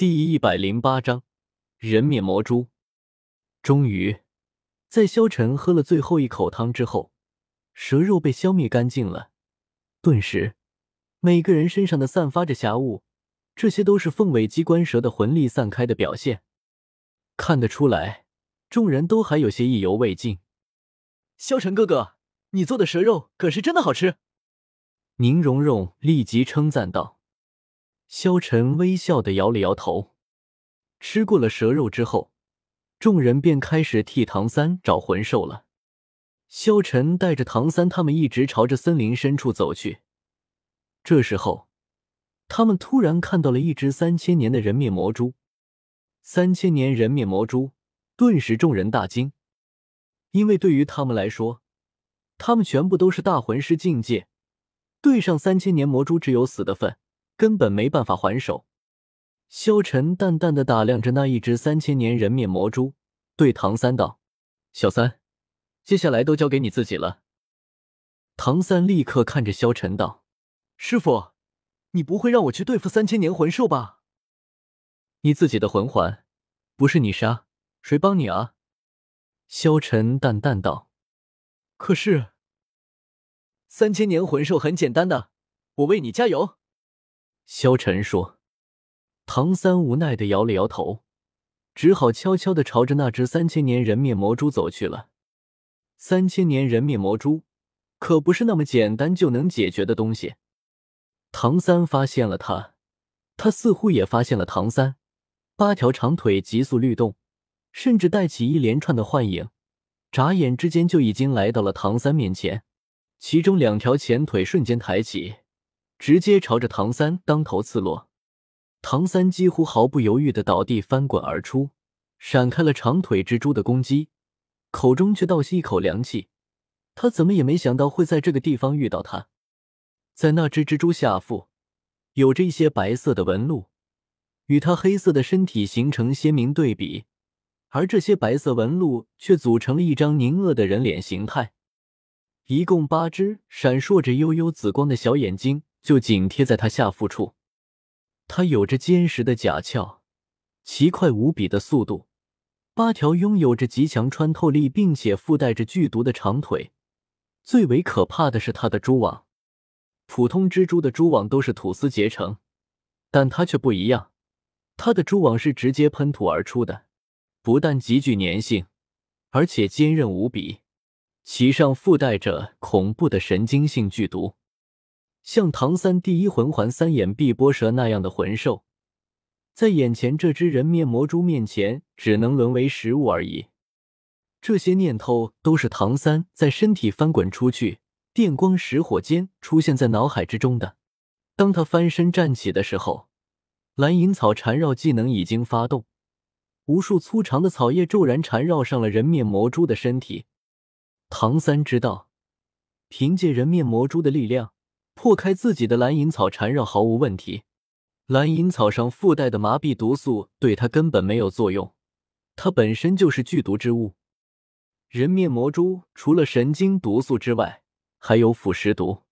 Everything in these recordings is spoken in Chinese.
第一百零八章人面魔蛛。终于，在萧晨喝了最后一口汤之后，蛇肉被消灭干净了。顿时，每个人身上的散发着霞雾，这些都是凤尾机关蛇的魂力散开的表现。看得出来，众人都还有些意犹未尽。萧晨哥哥，你做的蛇肉可是真的好吃。宁荣荣立即称赞道。萧晨微笑的摇了摇头。吃过了蛇肉之后，众人便开始替唐三找魂兽了。萧晨带着唐三他们一直朝着森林深处走去。这时候，他们突然看到了一只三千年的人面魔蛛。三千年人面魔蛛，顿时众人大惊，因为对于他们来说，他们全部都是大魂师境界，对上三千年魔蛛只有死的份。根本没办法还手。萧晨淡淡的打量着那一只三千年人面魔蛛，对唐三道：“小三，接下来都交给你自己了。”唐三立刻看着萧晨道：“师傅，你不会让我去对付三千年魂兽吧？你自己的魂环，不是你杀，谁帮你啊？”萧晨淡淡道：“可是，三千年魂兽很简单的，我为你加油。”萧晨说：“唐三无奈的摇了摇头，只好悄悄的朝着那只三千年人面魔蛛走去了。三千年人面魔蛛可不是那么简单就能解决的东西。唐三发现了他，他似乎也发现了唐三。八条长腿急速律动，甚至带起一连串的幻影，眨眼之间就已经来到了唐三面前。其中两条前腿瞬间抬起。”直接朝着唐三当头刺落，唐三几乎毫不犹豫的倒地翻滚而出，闪开了长腿蜘蛛的攻击，口中却倒吸一口凉气。他怎么也没想到会在这个地方遇到他。在那只蜘蛛下腹，有着一些白色的纹路，与他黑色的身体形成鲜明对比，而这些白色纹路却组成了一张凝恶的人脸形态。一共八只闪烁着幽幽紫光的小眼睛。就紧贴在他下腹处，他有着坚实的甲壳，奇快无比的速度，八条拥有着极强穿透力并且附带着剧毒的长腿。最为可怕的是他的蛛网，普通蜘蛛的蛛网都是吐丝结成，但它却不一样，它的蛛网是直接喷吐而出的，不但极具粘性，而且坚韧无比，其上附带着恐怖的神经性剧毒。像唐三第一魂环三眼碧波蛇那样的魂兽，在眼前这只人面魔蛛面前，只能沦为食物而已。这些念头都是唐三在身体翻滚出去，电光石火间出现在脑海之中的。当他翻身站起的时候，蓝银草缠绕技能已经发动，无数粗长的草叶骤然缠绕上了人面魔蛛的身体。唐三知道，凭借人面魔蛛的力量。破开自己的蓝银草缠绕毫无问题，蓝银草上附带的麻痹毒素对他根本没有作用，它本身就是剧毒之物。人面魔蛛除了神经毒素之外，还有腐蚀毒，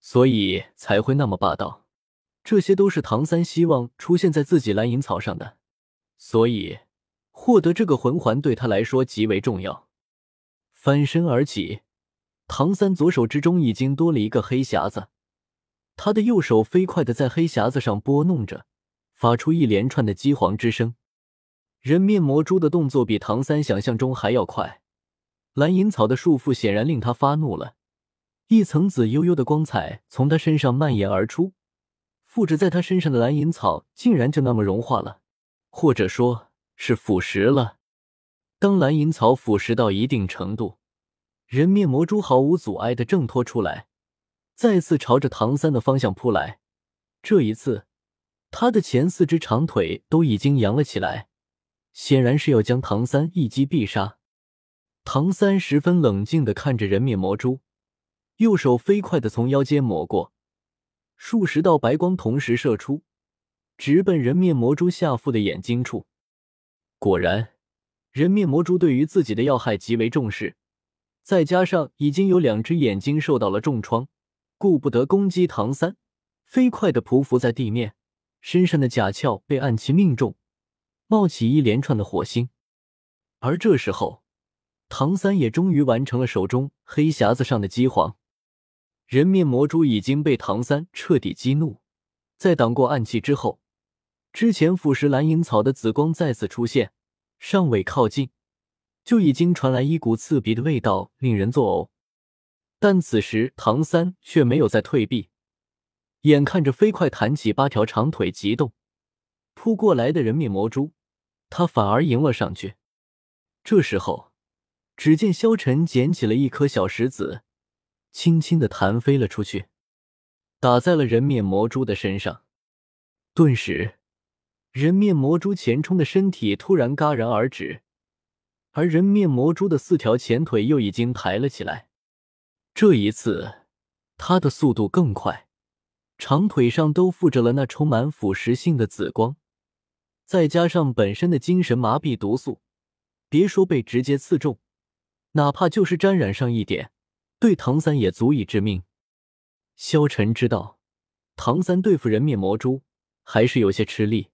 所以才会那么霸道。这些都是唐三希望出现在自己蓝银草上的，所以获得这个魂环对他来说极为重要。翻身而起，唐三左手之中已经多了一个黑匣子。他的右手飞快的在黑匣子上拨弄着，发出一连串的机簧之声。人面魔蛛的动作比唐三想象中还要快。蓝银草的束缚显然令他发怒了，一层紫幽幽的光彩从他身上蔓延而出，附着在他身上的蓝银草竟然就那么融化了，或者说是腐蚀了。当蓝银草腐蚀到一定程度，人面魔蛛毫无阻碍的挣脱出来。再次朝着唐三的方向扑来，这一次，他的前四只长腿都已经扬了起来，显然是要将唐三一击必杀。唐三十分冷静的看着人面魔蛛，右手飞快的从腰间抹过，数十道白光同时射出，直奔人面魔蛛下腹的眼睛处。果然，人面魔蛛对于自己的要害极为重视，再加上已经有两只眼睛受到了重创。顾不得攻击唐三，飞快的匍匐在地面，身上的甲壳被暗器命中，冒起一连串的火星。而这时候，唐三也终于完成了手中黑匣子上的机皇。人面魔蛛已经被唐三彻底激怒，在挡过暗器之后，之前腐蚀蓝银草的紫光再次出现，尚未靠近，就已经传来一股刺鼻的味道，令人作呕。但此时唐三却没有再退避，眼看着飞快弹起八条长腿，急动扑过来的人面魔蛛，他反而迎了上去。这时候，只见萧晨捡起了一颗小石子，轻轻的弹飞了出去，打在了人面魔蛛的身上。顿时，人面魔蛛前冲的身体突然戛然而止，而人面魔蛛的四条前腿又已经抬了起来。这一次，他的速度更快，长腿上都附着了那充满腐蚀性的紫光，再加上本身的精神麻痹毒素，别说被直接刺中，哪怕就是沾染上一点，对唐三也足以致命。萧晨知道，唐三对付人面魔蛛还是有些吃力，